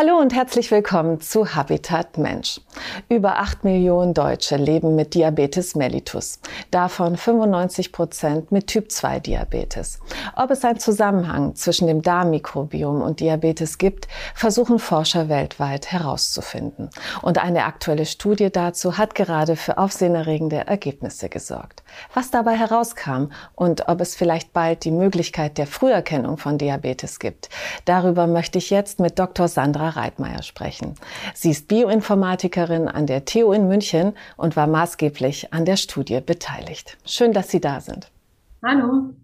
Hallo und herzlich willkommen zu Habitat Mensch. Über 8 Millionen Deutsche leben mit Diabetes mellitus, davon 95 Prozent mit Typ-2-Diabetes. Ob es einen Zusammenhang zwischen dem Darmmikrobiom und Diabetes gibt, versuchen Forscher weltweit herauszufinden. Und eine aktuelle Studie dazu hat gerade für aufsehenerregende Ergebnisse gesorgt. Was dabei herauskam und ob es vielleicht bald die Möglichkeit der Früherkennung von Diabetes gibt, darüber möchte ich jetzt mit Dr. Sandra Reitmeier sprechen. Sie ist Bioinformatikerin an der TU in München und war maßgeblich an der Studie beteiligt. Schön, dass Sie da sind. Hallo.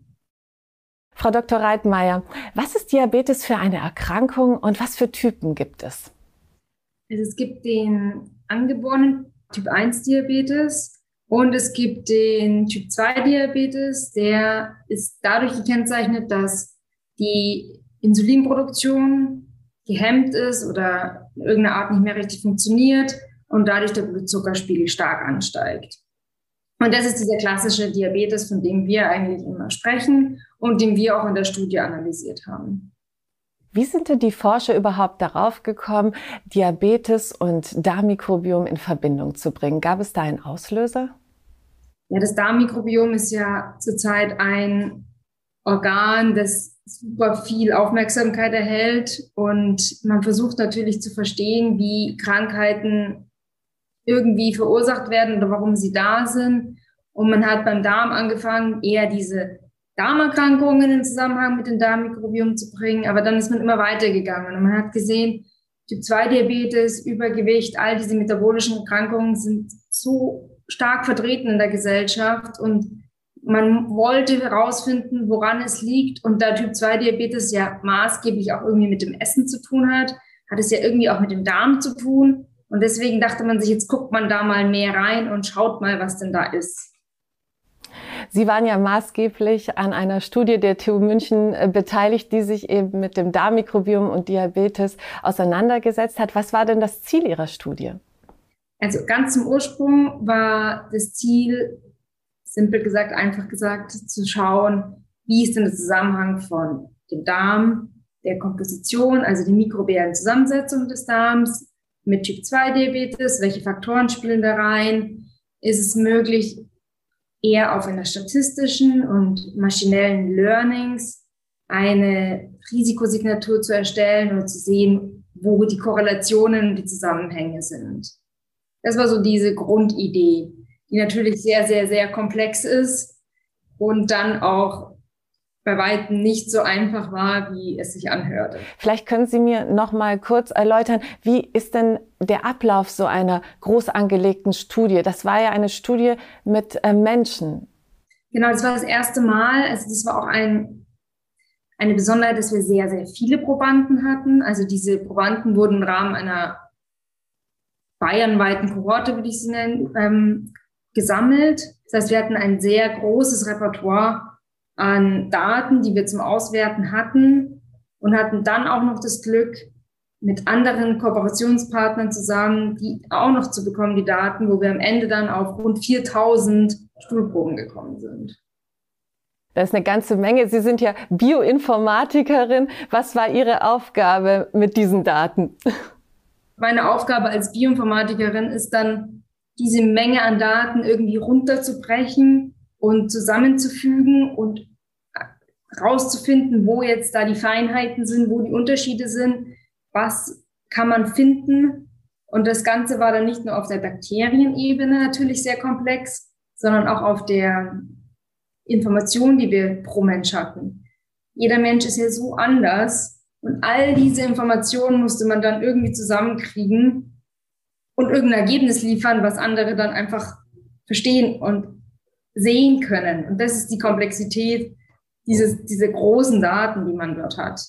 Frau Dr. Reitmeier, was ist Diabetes für eine Erkrankung und was für Typen gibt es? Also es gibt den angeborenen Typ 1 Diabetes und es gibt den Typ 2 Diabetes. Der ist dadurch gekennzeichnet, dass die Insulinproduktion gehemmt ist oder in irgendeiner Art nicht mehr richtig funktioniert und dadurch der Blutzuckerspiegel stark ansteigt. Und das ist dieser klassische Diabetes, von dem wir eigentlich immer sprechen und den wir auch in der Studie analysiert haben. Wie sind denn die Forscher überhaupt darauf gekommen, Diabetes und Darmmikrobiom in Verbindung zu bringen? Gab es da einen Auslöser? Ja, das Darmmikrobiom ist ja zurzeit ein Organ, das super viel Aufmerksamkeit erhält. Und man versucht natürlich zu verstehen, wie Krankheiten irgendwie verursacht werden oder warum sie da sind. Und man hat beim Darm angefangen, eher diese Darmerkrankungen in Zusammenhang mit dem Darmmikrobiom zu bringen, aber dann ist man immer weitergegangen. Und man hat gesehen, Typ-2-Diabetes, Übergewicht, all diese metabolischen Erkrankungen sind so stark vertreten in der Gesellschaft. Und man wollte herausfinden, woran es liegt. Und da Typ-2-Diabetes ja maßgeblich auch irgendwie mit dem Essen zu tun hat, hat es ja irgendwie auch mit dem Darm zu tun. Und deswegen dachte man sich, jetzt guckt man da mal mehr rein und schaut mal, was denn da ist. Sie waren ja maßgeblich an einer Studie der TU München äh, beteiligt, die sich eben mit dem Darmmikrobiom und Diabetes auseinandergesetzt hat. Was war denn das Ziel Ihrer Studie? Also ganz zum Ursprung war das Ziel, simpel gesagt, einfach gesagt, zu schauen, wie ist denn der Zusammenhang von dem Darm, der Komposition, also die mikrobiellen Zusammensetzung des Darms mit Typ-2-Diabetes, welche Faktoren spielen da rein, ist es möglich, eher auf einer statistischen und maschinellen Learnings eine Risikosignatur zu erstellen und zu sehen, wo die Korrelationen und die Zusammenhänge sind. Das war so diese Grundidee die natürlich sehr, sehr, sehr komplex ist und dann auch bei weitem nicht so einfach war, wie es sich anhörte. Vielleicht können Sie mir noch mal kurz erläutern, wie ist denn der Ablauf so einer groß angelegten Studie? Das war ja eine Studie mit äh, Menschen. Genau, das war das erste Mal. Also das war auch ein, eine Besonderheit, dass wir sehr, sehr viele Probanden hatten. Also diese Probanden wurden im Rahmen einer bayernweiten Kohorte, würde ich sie nennen, ähm, gesammelt. Das heißt, wir hatten ein sehr großes Repertoire an Daten, die wir zum Auswerten hatten und hatten dann auch noch das Glück, mit anderen Kooperationspartnern zusammen, die auch noch zu bekommen, die Daten, wo wir am Ende dann auf rund 4000 Stuhlproben gekommen sind. Das ist eine ganze Menge. Sie sind ja Bioinformatikerin. Was war Ihre Aufgabe mit diesen Daten? Meine Aufgabe als Bioinformatikerin ist dann diese Menge an Daten irgendwie runterzubrechen und zusammenzufügen und rauszufinden, wo jetzt da die Feinheiten sind, wo die Unterschiede sind, was kann man finden. Und das Ganze war dann nicht nur auf der Bakterienebene natürlich sehr komplex, sondern auch auf der Information, die wir pro Mensch hatten. Jeder Mensch ist ja so anders und all diese Informationen musste man dann irgendwie zusammenkriegen und irgendein Ergebnis liefern, was andere dann einfach verstehen und sehen können. Und das ist die Komplexität dieses, diese großen Daten, die man dort hat.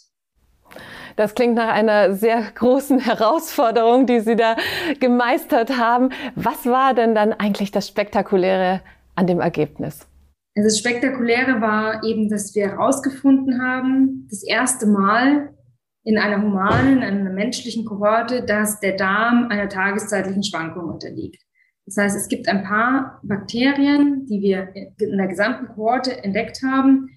Das klingt nach einer sehr großen Herausforderung, die Sie da gemeistert haben. Was war denn dann eigentlich das Spektakuläre an dem Ergebnis? Also das Spektakuläre war eben, dass wir herausgefunden haben, das erste Mal, in einer humanen, in einer menschlichen Kohorte, dass der Darm einer tageszeitlichen Schwankung unterliegt. Das heißt, es gibt ein paar Bakterien, die wir in der gesamten Kohorte entdeckt haben,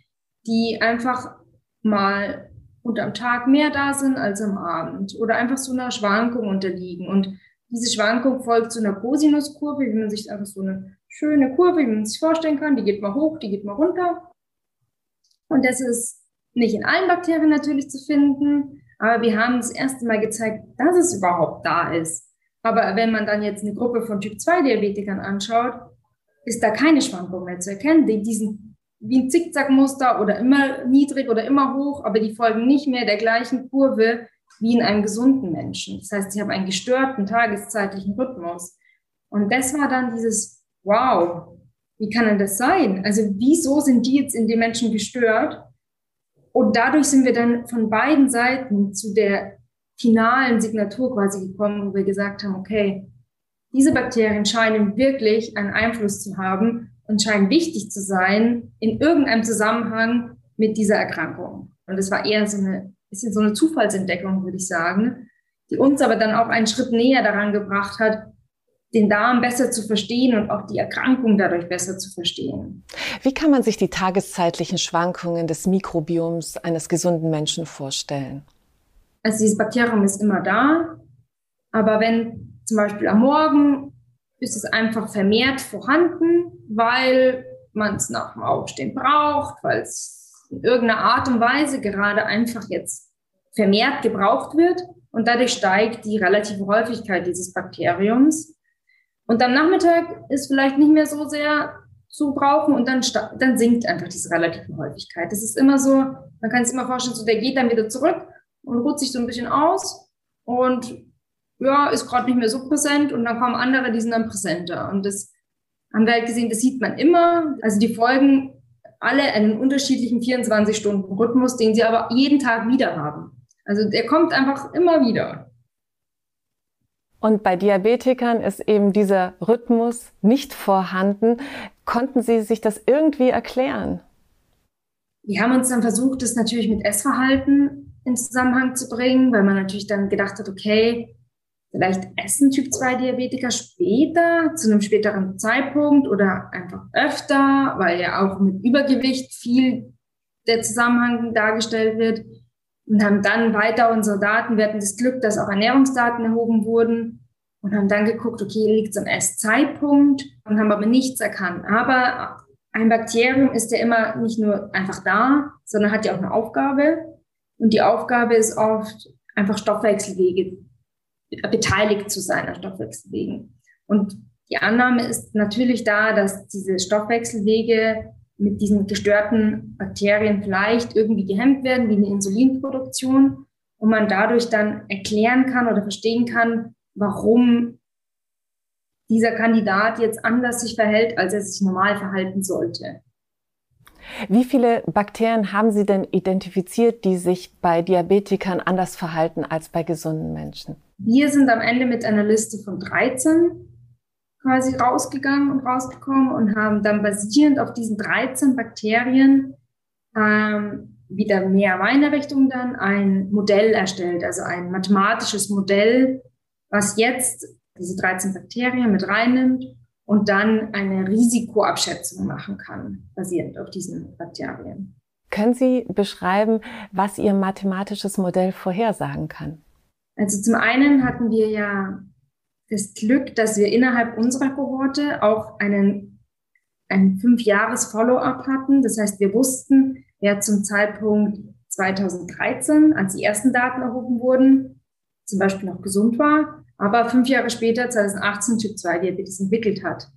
die einfach mal unterm Tag mehr da sind als am Abend oder einfach so einer Schwankung unterliegen. Und diese Schwankung folgt zu einer Cosinuskurve, wie man sich einfach so eine schöne Kurve, wie man sich vorstellen kann. Die geht mal hoch, die geht mal runter. Und das ist nicht in allen Bakterien natürlich zu finden, aber wir haben das erste Mal gezeigt, dass es überhaupt da ist. Aber wenn man dann jetzt eine Gruppe von Typ-2-Diabetikern anschaut, ist da keine Schwankung mehr zu erkennen. Die, die sind wie ein Zickzackmuster oder immer niedrig oder immer hoch, aber die folgen nicht mehr der gleichen Kurve wie in einem gesunden Menschen. Das heißt, sie haben einen gestörten tageszeitlichen Rhythmus. Und das war dann dieses, wow, wie kann denn das sein? Also wieso sind die jetzt in den Menschen gestört? Und dadurch sind wir dann von beiden Seiten zu der finalen Signatur quasi gekommen, wo wir gesagt haben, okay, diese Bakterien scheinen wirklich einen Einfluss zu haben und scheinen wichtig zu sein in irgendeinem Zusammenhang mit dieser Erkrankung. Und es war eher so eine, bisschen so eine Zufallsentdeckung, würde ich sagen, die uns aber dann auch einen Schritt näher daran gebracht hat, den Darm besser zu verstehen und auch die Erkrankung dadurch besser zu verstehen. Wie kann man sich die tageszeitlichen Schwankungen des Mikrobioms eines gesunden Menschen vorstellen? Also dieses Bakterium ist immer da, aber wenn zum Beispiel am Morgen ist es einfach vermehrt vorhanden, weil man es nach dem Aufstehen braucht, weil es in irgendeiner Art und Weise gerade einfach jetzt vermehrt gebraucht wird und dadurch steigt die relative Häufigkeit dieses Bakteriums. Und am Nachmittag ist vielleicht nicht mehr so sehr zu brauchen und dann, dann sinkt einfach diese relative Häufigkeit. Das ist immer so, man kann es immer vorstellen, so der geht dann wieder zurück und ruht sich so ein bisschen aus und ja, ist gerade nicht mehr so präsent und dann kommen andere, die sind dann präsenter. Und das haben wir halt gesehen, das sieht man immer. Also die folgen alle einen unterschiedlichen 24-Stunden-Rhythmus, den sie aber jeden Tag wieder haben. Also der kommt einfach immer wieder. Und bei Diabetikern ist eben dieser Rhythmus nicht vorhanden. Konnten Sie sich das irgendwie erklären? Wir haben uns dann versucht, das natürlich mit Essverhalten in Zusammenhang zu bringen, weil man natürlich dann gedacht hat, okay, Vielleicht essen Typ-2-Diabetiker später, zu einem späteren Zeitpunkt oder einfach öfter, weil ja auch mit Übergewicht viel der Zusammenhang dargestellt wird und haben dann weiter unsere Daten, wir hatten das Glück, dass auch Ernährungsdaten erhoben wurden und haben dann geguckt, okay, liegt es am Esszeitpunkt und haben aber nichts erkannt. Aber ein Bakterium ist ja immer nicht nur einfach da, sondern hat ja auch eine Aufgabe. Und die Aufgabe ist oft einfach Stoffwechselwege beteiligt zu sein an Stoffwechselwegen. Und die Annahme ist natürlich da, dass diese Stoffwechselwege mit diesen gestörten Bakterien vielleicht irgendwie gehemmt werden, wie eine Insulinproduktion, und man dadurch dann erklären kann oder verstehen kann, warum dieser Kandidat jetzt anders sich verhält, als er sich normal verhalten sollte. Wie viele Bakterien haben Sie denn identifiziert, die sich bei Diabetikern anders verhalten als bei gesunden Menschen? Wir sind am Ende mit einer Liste von 13 quasi rausgegangen und rausgekommen und haben dann basierend auf diesen 13 Bakterien ähm, wieder mehr meiner Richtung dann ein Modell erstellt, also ein mathematisches Modell, was jetzt diese 13 Bakterien mit reinnimmt und dann eine Risikoabschätzung machen kann, basierend auf diesen Bakterien. Können Sie beschreiben, was Ihr mathematisches Modell vorhersagen kann? Also zum einen hatten wir ja das Glück, dass wir innerhalb unserer Kohorte auch einen, ein Fünf-Jahres-Follow-up hatten. Das heißt, wir wussten, wer zum Zeitpunkt 2013, als die ersten Daten erhoben wurden, zum Beispiel noch gesund war, aber fünf Jahre später, 2018, Typ 2 Diabetes entwickelt hat.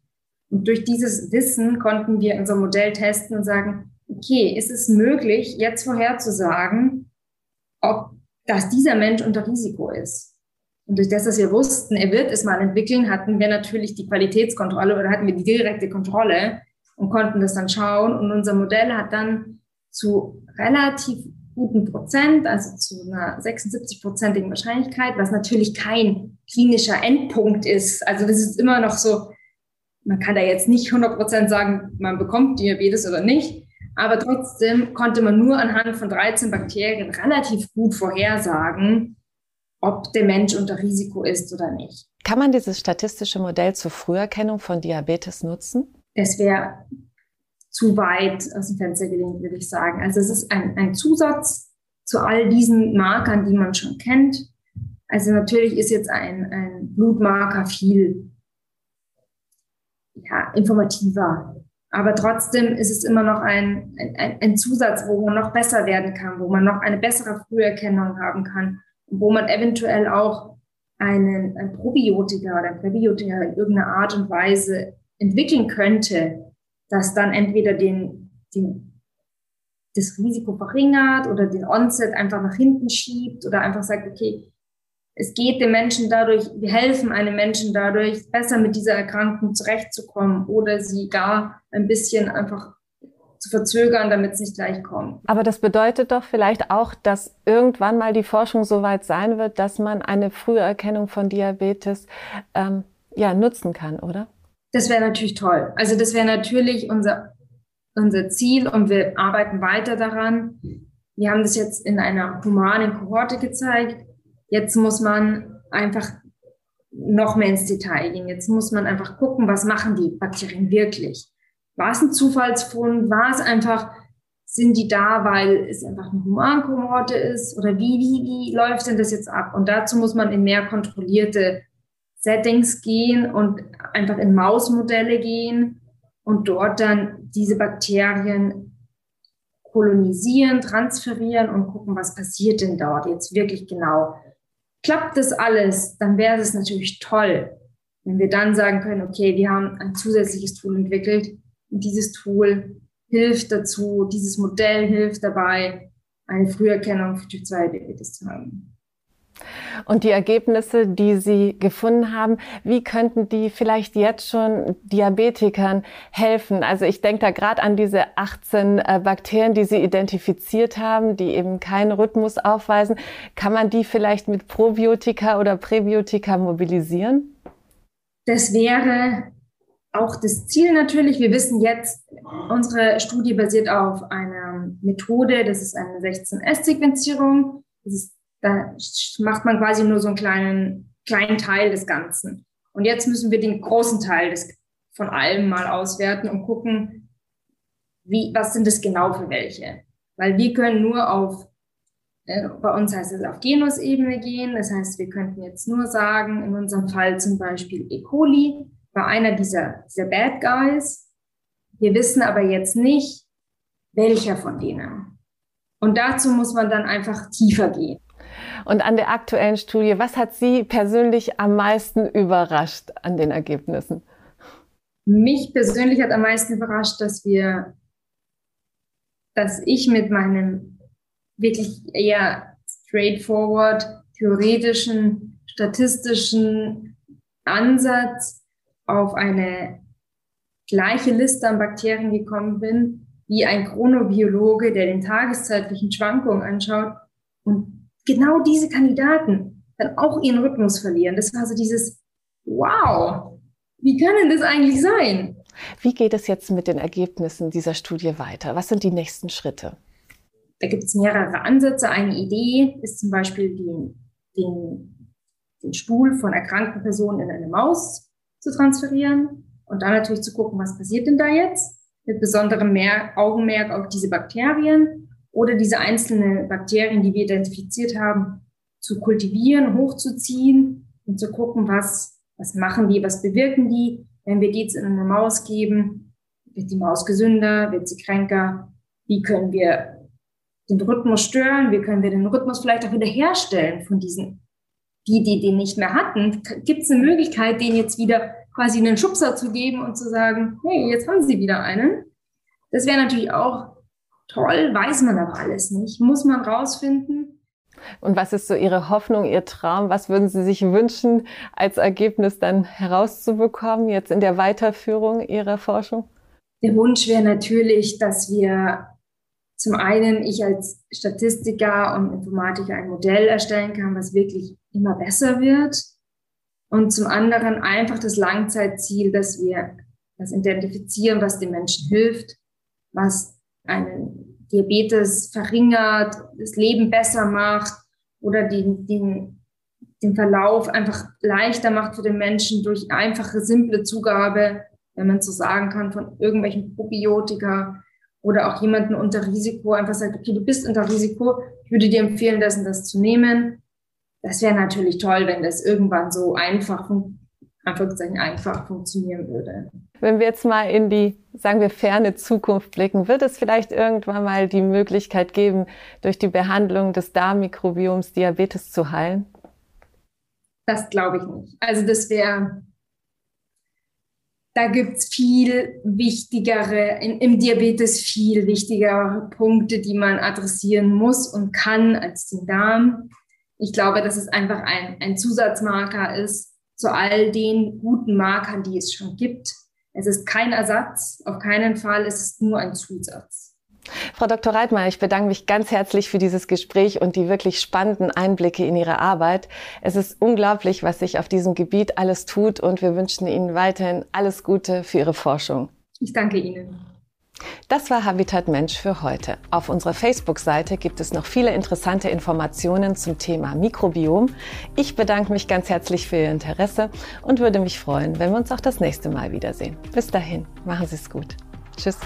Und durch dieses Wissen konnten wir unser Modell testen und sagen, okay, ist es möglich, jetzt vorherzusagen, ob dass dieser Mensch unter Risiko ist. Und durch das, dass wir wussten, er wird es mal entwickeln, hatten wir natürlich die Qualitätskontrolle oder hatten wir die direkte Kontrolle und konnten das dann schauen. Und unser Modell hat dann zu relativ guten Prozent, also zu einer 76-prozentigen Wahrscheinlichkeit, was natürlich kein klinischer Endpunkt ist. Also das ist immer noch so, man kann da jetzt nicht 100 Prozent sagen, man bekommt Diabetes oder nicht. Aber trotzdem konnte man nur anhand von 13 Bakterien relativ gut vorhersagen, ob der Mensch unter Risiko ist oder nicht. Kann man dieses statistische Modell zur Früherkennung von Diabetes nutzen? Das wäre zu weit aus dem Fenster gelehnt, würde ich sagen. Also es ist ein, ein Zusatz zu all diesen Markern, die man schon kennt. Also natürlich ist jetzt ein, ein Blutmarker viel ja, informativer. Aber trotzdem ist es immer noch ein, ein, ein Zusatz, wo man noch besser werden kann, wo man noch eine bessere Früherkennung haben kann, wo man eventuell auch einen, ein Probiotika oder ein Präbiotika in irgendeiner Art und Weise entwickeln könnte, das dann entweder den, den, das Risiko verringert oder den Onset einfach nach hinten schiebt oder einfach sagt, okay, es geht dem Menschen dadurch, wir helfen einem Menschen dadurch, besser mit dieser Erkrankung zurechtzukommen oder sie gar ein bisschen einfach zu verzögern, damit es nicht gleich kommt. Aber das bedeutet doch vielleicht auch, dass irgendwann mal die Forschung so weit sein wird, dass man eine frühe Erkennung von Diabetes ähm, ja, nutzen kann, oder? Das wäre natürlich toll. Also das wäre natürlich unser, unser Ziel und wir arbeiten weiter daran. Wir haben das jetzt in einer humanen Kohorte gezeigt. Jetzt muss man einfach noch mehr ins Detail gehen. Jetzt muss man einfach gucken, was machen die Bakterien wirklich. War es ein Zufallsfund? War es einfach, sind die da, weil es einfach eine Humankohorte ist? Oder wie, wie, wie läuft denn das jetzt ab? Und dazu muss man in mehr kontrollierte Settings gehen und einfach in Mausmodelle gehen und dort dann diese Bakterien kolonisieren, transferieren und gucken, was passiert denn dort jetzt wirklich genau. Klappt das alles, dann wäre es natürlich toll, wenn wir dann sagen können, okay, wir haben ein zusätzliches Tool entwickelt und dieses Tool hilft dazu, dieses Modell hilft dabei, eine Früherkennung für Typ 2 Diabetes zu haben. Und die Ergebnisse, die Sie gefunden haben, wie könnten die vielleicht jetzt schon Diabetikern helfen? Also ich denke da gerade an diese 18 äh, Bakterien, die Sie identifiziert haben, die eben keinen Rhythmus aufweisen. Kann man die vielleicht mit Probiotika oder Präbiotika mobilisieren? Das wäre auch das Ziel natürlich. Wir wissen jetzt, unsere Studie basiert auf einer Methode, das ist eine 16S-Sequenzierung. Das ist da macht man quasi nur so einen kleinen, kleinen Teil des Ganzen. Und jetzt müssen wir den großen Teil des, von allem mal auswerten und gucken, wie, was sind das genau für welche? Weil wir können nur auf, äh, bei uns heißt es auf Genusebene gehen. Das heißt, wir könnten jetzt nur sagen, in unserem Fall zum Beispiel E. coli war einer dieser, dieser Bad Guys. Wir wissen aber jetzt nicht, welcher von denen. Und dazu muss man dann einfach tiefer gehen. Und an der aktuellen Studie, was hat Sie persönlich am meisten überrascht an den Ergebnissen? Mich persönlich hat am meisten überrascht, dass wir, dass ich mit meinem wirklich eher straightforward theoretischen, statistischen Ansatz auf eine gleiche Liste an Bakterien gekommen bin, wie ein Chronobiologe, der den tageszeitlichen Schwankungen anschaut und genau diese Kandidaten dann auch ihren Rhythmus verlieren. Das war so dieses, wow, wie kann denn das eigentlich sein? Wie geht es jetzt mit den Ergebnissen dieser Studie weiter? Was sind die nächsten Schritte? Da gibt es mehrere Ansätze. Eine Idee ist zum Beispiel, den, den, den Stuhl von erkrankten Personen in eine Maus zu transferieren und dann natürlich zu gucken, was passiert denn da jetzt? Mit besonderem Mehr Augenmerk auf diese Bakterien oder diese einzelnen Bakterien, die wir identifiziert haben, zu kultivieren, hochzuziehen und zu gucken, was, was machen die, was bewirken die. Wenn wir die jetzt in eine Maus geben, wird die Maus gesünder, wird sie kränker? Wie können wir den Rhythmus stören? Wie können wir den Rhythmus vielleicht auch wieder herstellen von diesen, die, die den nicht mehr hatten? Gibt es eine Möglichkeit, denen jetzt wieder quasi einen Schubser zu geben und zu sagen, hey, jetzt haben sie wieder einen? Das wäre natürlich auch toll, weiß man aber alles nicht. Muss man rausfinden. Und was ist so Ihre Hoffnung, Ihr Traum? Was würden Sie sich wünschen, als Ergebnis dann herauszubekommen, jetzt in der Weiterführung Ihrer Forschung? Der Wunsch wäre natürlich, dass wir zum einen, ich als Statistiker und Informatiker ein Modell erstellen kann, was wirklich immer besser wird. Und zum anderen einfach das Langzeitziel, dass wir das identifizieren, was den Menschen hilft, was einen Diabetes verringert, das Leben besser macht oder den, den, den Verlauf einfach leichter macht für den Menschen durch einfache, simple Zugabe, wenn man so sagen kann, von irgendwelchen Probiotika oder auch jemanden unter Risiko einfach sagt, okay, du bist unter Risiko, ich würde dir empfehlen, das und das zu nehmen. Das wäre natürlich toll, wenn das irgendwann so einfach, Anführungszeichen, einfach funktionieren würde. Wenn wir jetzt mal in die, sagen wir, ferne Zukunft blicken, wird es vielleicht irgendwann mal die Möglichkeit geben, durch die Behandlung des Darmmikrobioms Diabetes zu heilen? Das glaube ich nicht. Also das wäre, da gibt es viel wichtigere, in, im Diabetes viel wichtigere Punkte, die man adressieren muss und kann als den Darm. Ich glaube, dass es einfach ein, ein Zusatzmarker ist zu all den guten Markern, die es schon gibt. Es ist kein Ersatz, auf keinen Fall, es ist nur ein Zusatz. Frau Dr. Reitmeier, ich bedanke mich ganz herzlich für dieses Gespräch und die wirklich spannenden Einblicke in Ihre Arbeit. Es ist unglaublich, was sich auf diesem Gebiet alles tut und wir wünschen Ihnen weiterhin alles Gute für Ihre Forschung. Ich danke Ihnen. Das war Habitat Mensch für heute. Auf unserer Facebook-Seite gibt es noch viele interessante Informationen zum Thema Mikrobiom. Ich bedanke mich ganz herzlich für Ihr Interesse und würde mich freuen, wenn wir uns auch das nächste Mal wiedersehen. Bis dahin, machen Sie es gut. Tschüss.